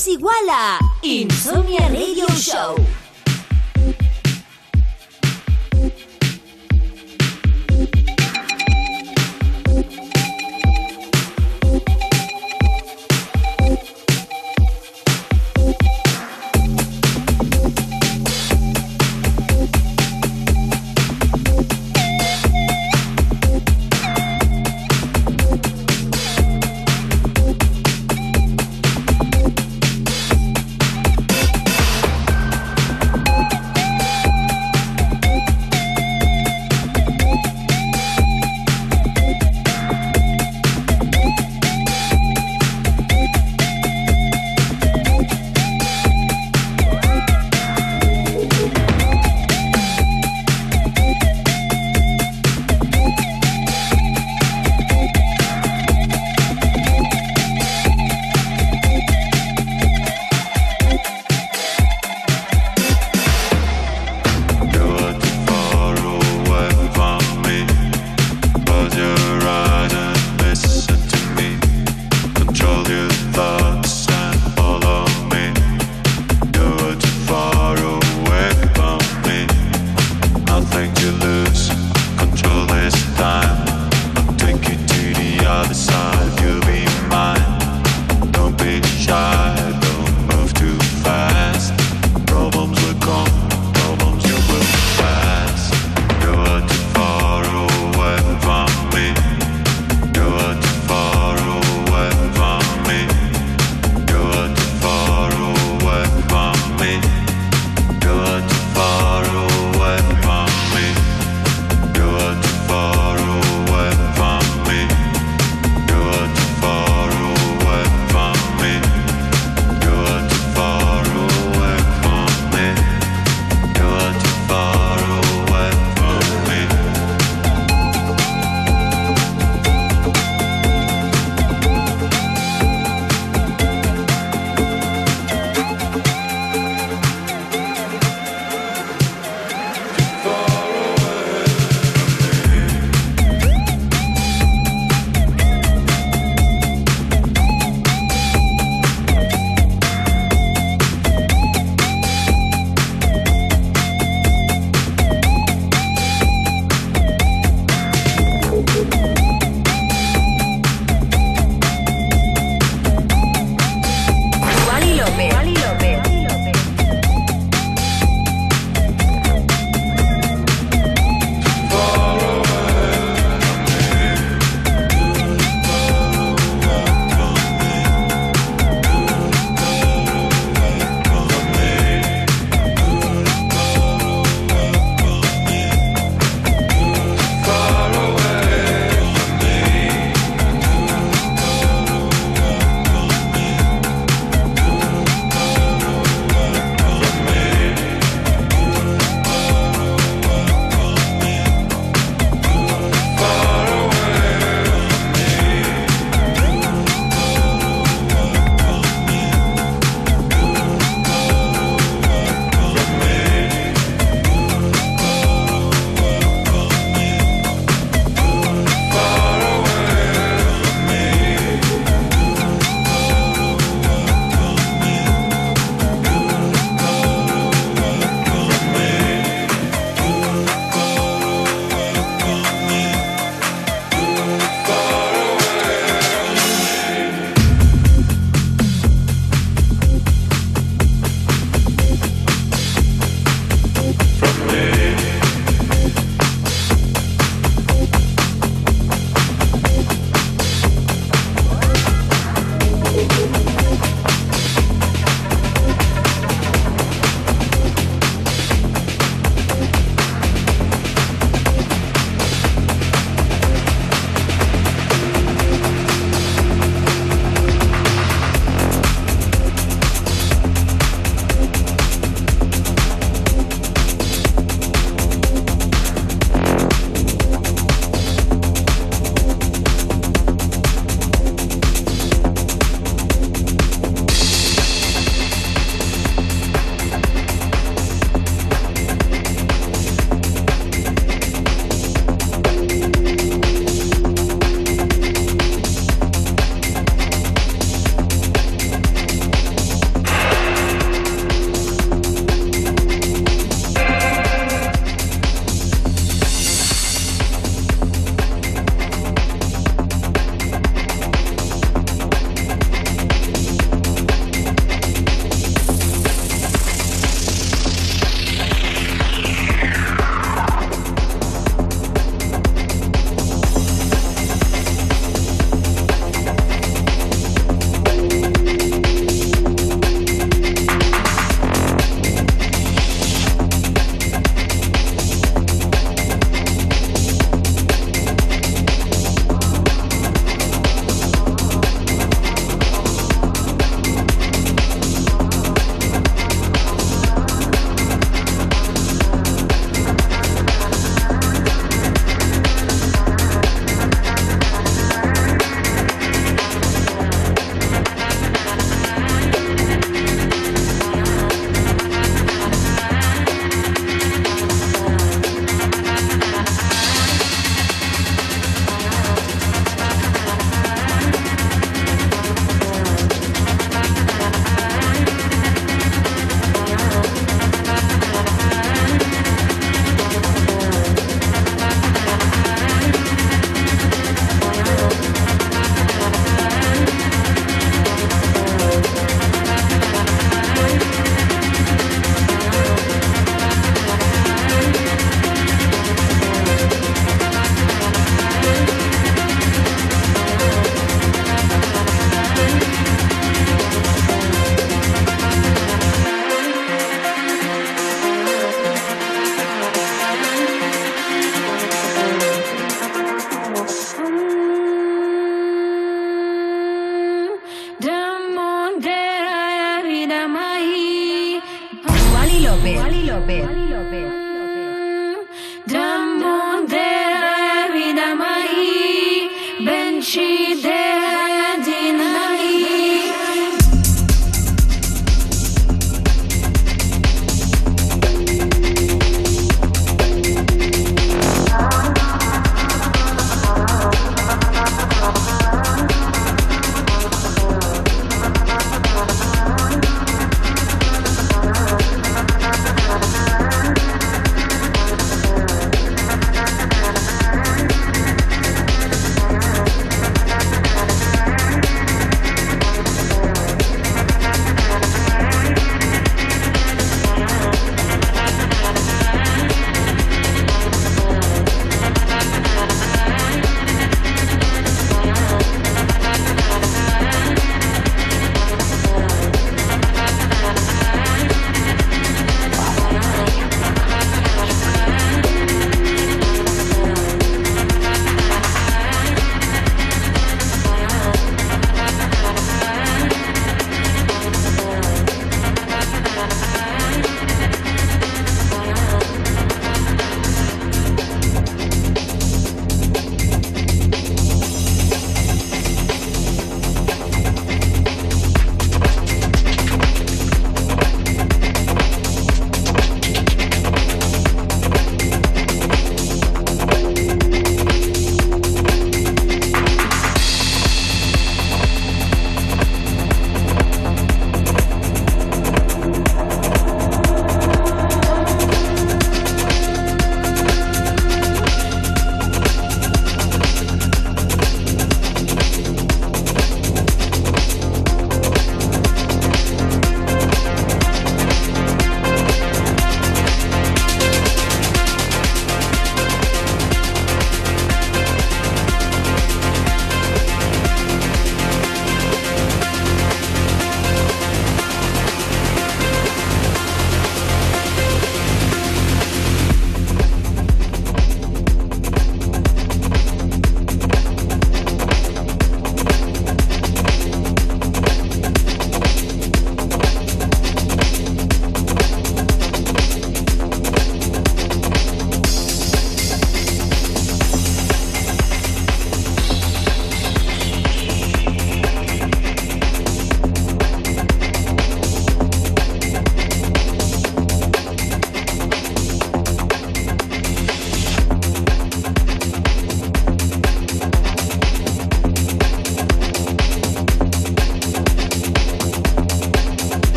Es igual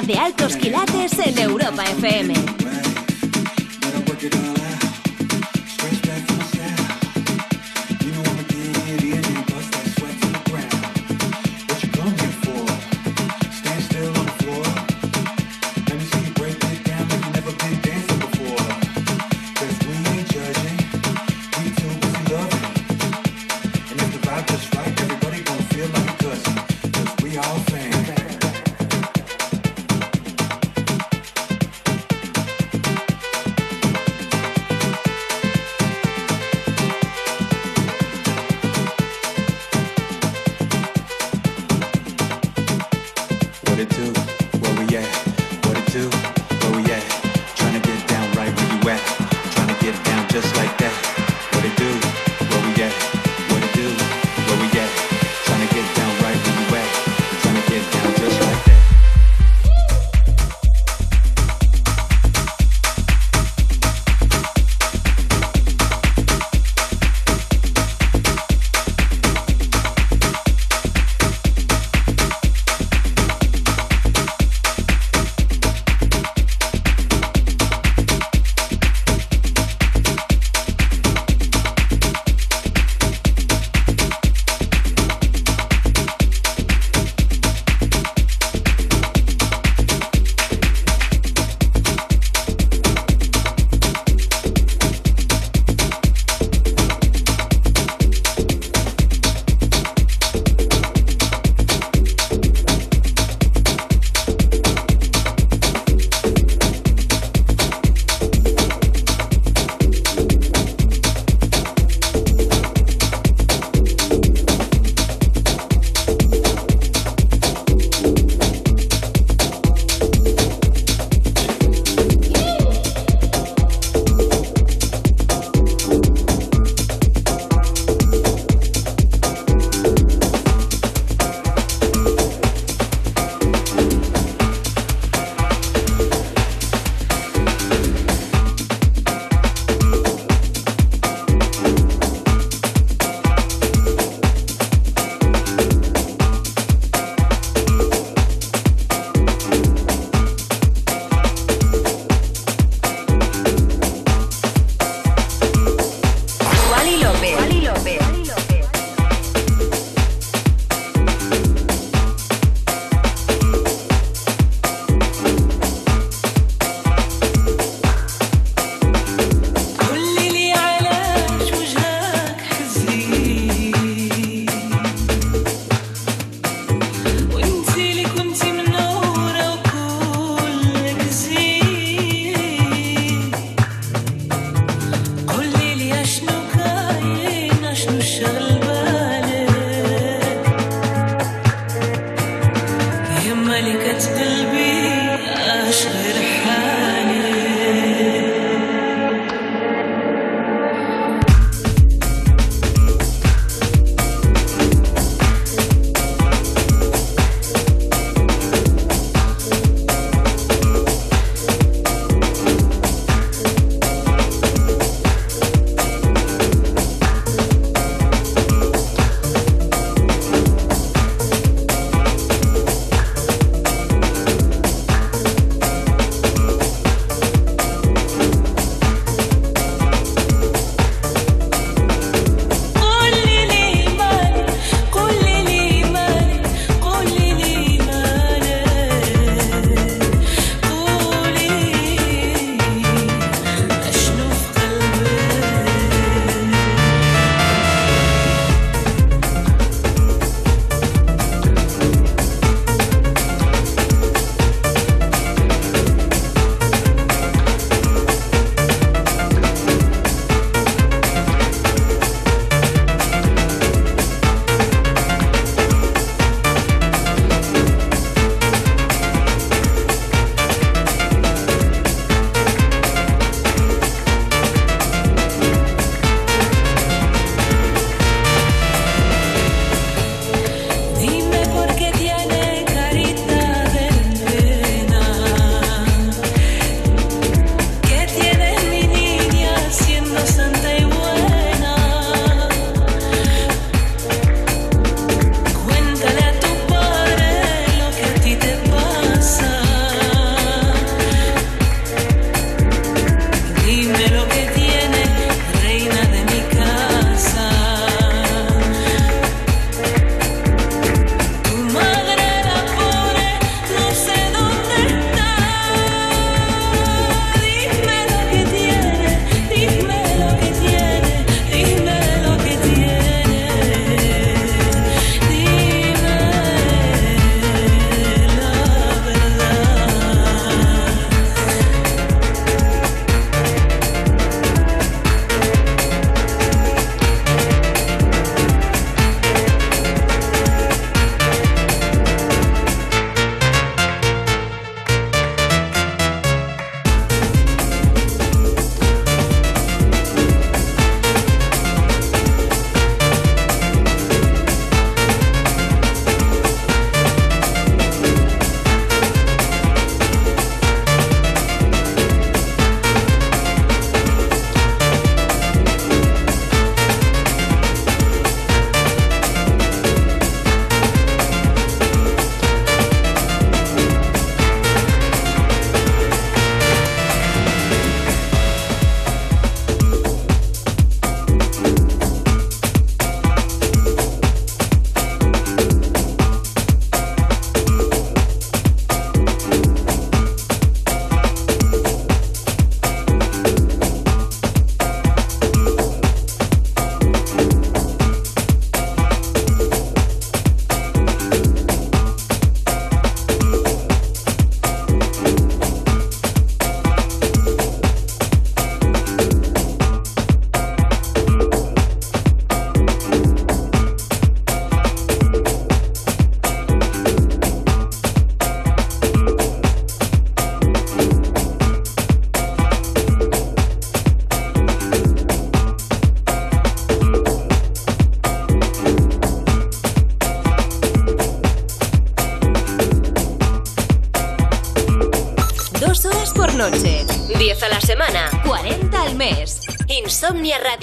de altos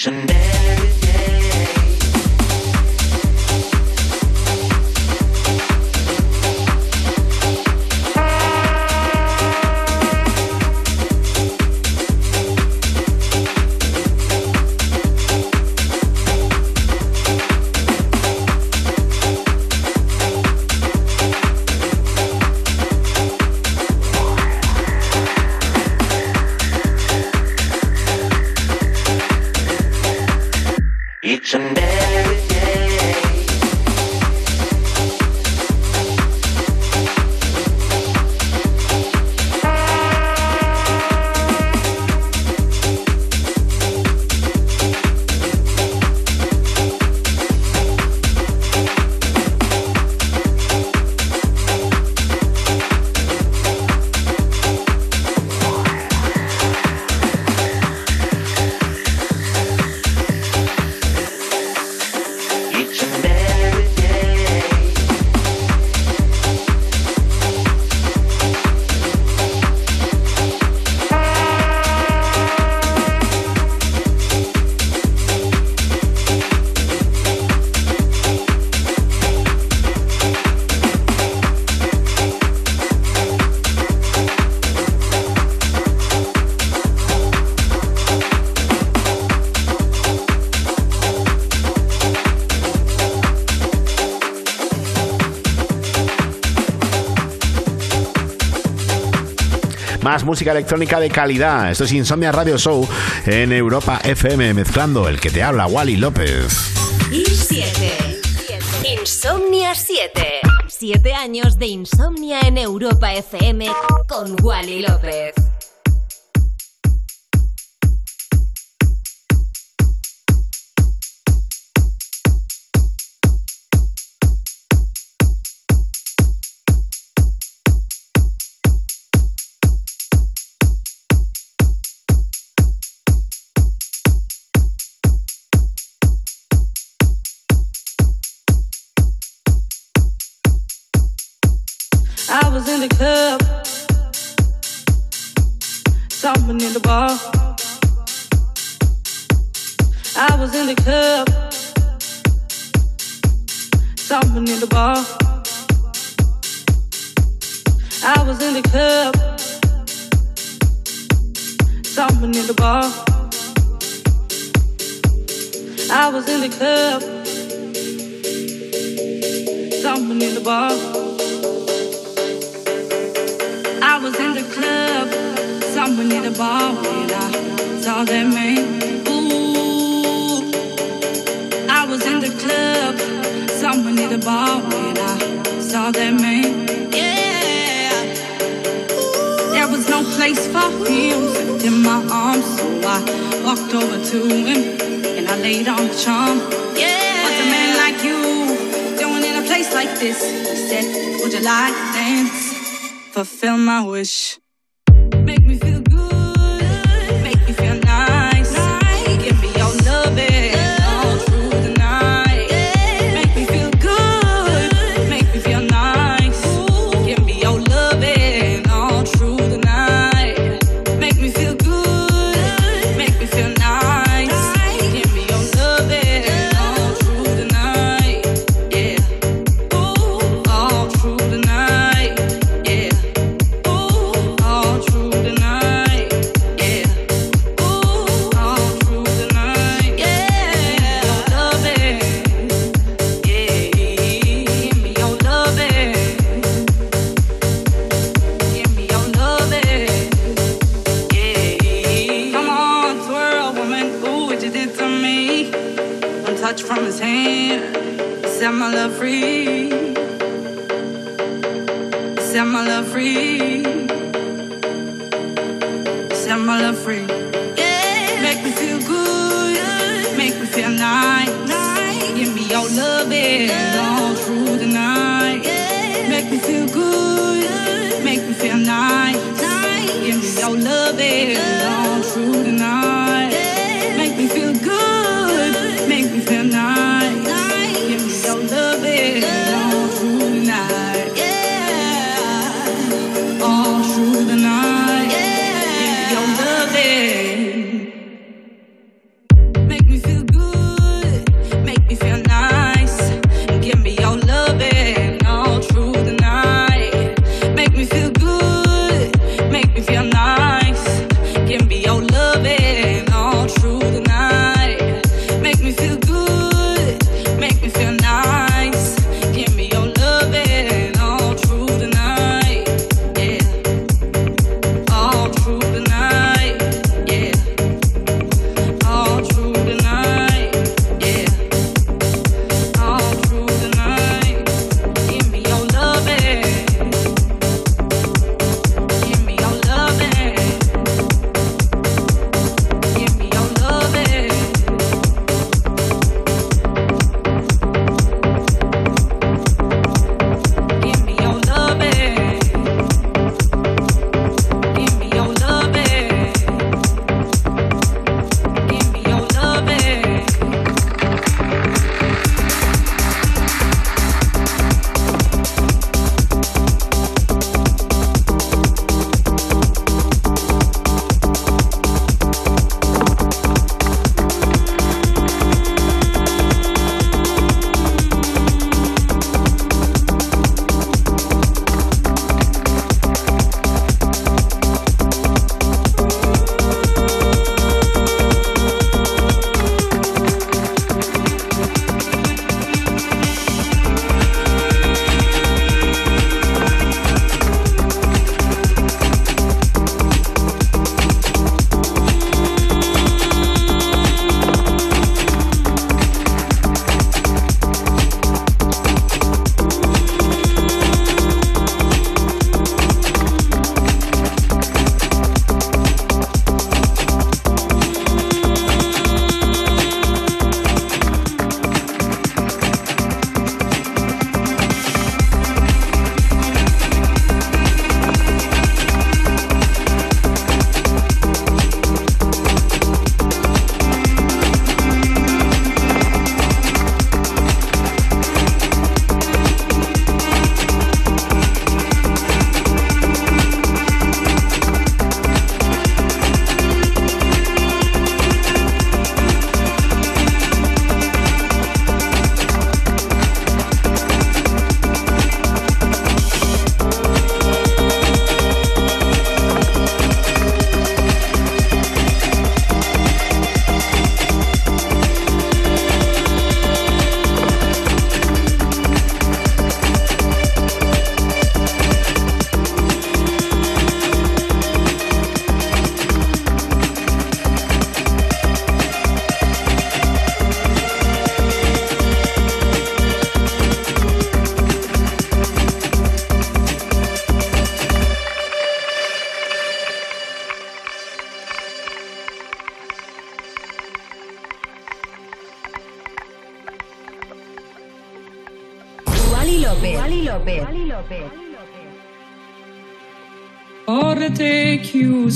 Chanel. Música electrónica de calidad. Esto es Insomnia Radio Show en Europa FM, mezclando el que te habla, Wally López. Y 7. Insomnia 7. 7 años de insomnia en Europa FM con Wally López. The bar. I was in the club, someone in the bar. I was in the club, someone in the bar. I was in the club, someone in the bar when I saw that man. Ooh, I was in the club, someone in the bar when I saw that man. Yeah, there was no place for him in my arms, so I walked over to him and I laid on the charm. Yeah, what's a man like you doing in a place like this? He said, Would you like to dance? fulfill my wish. Make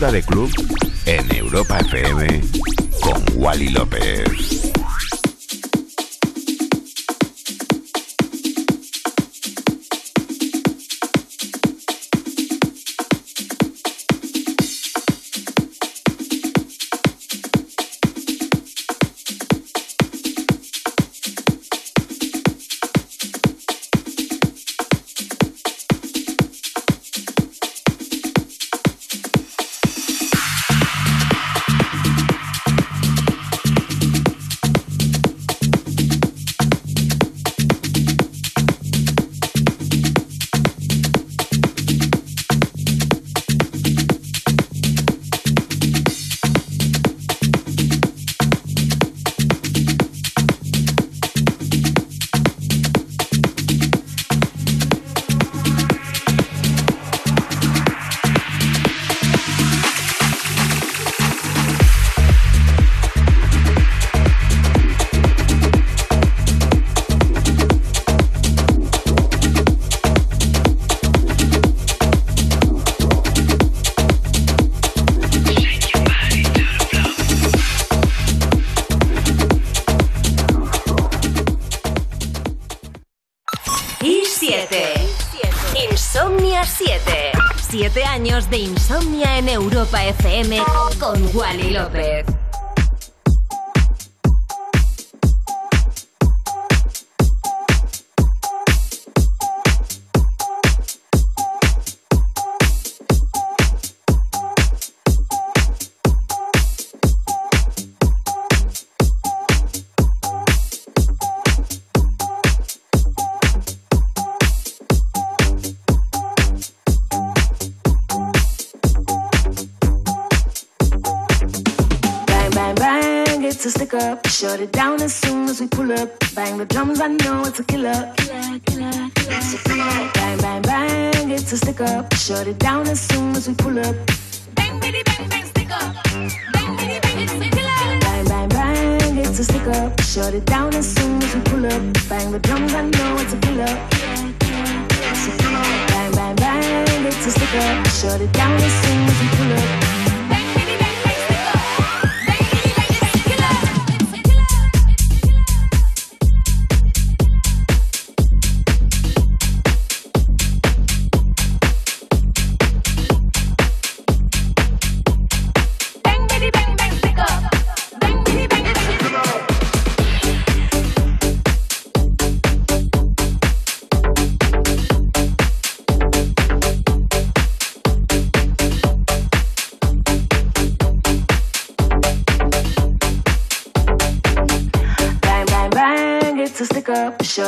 de club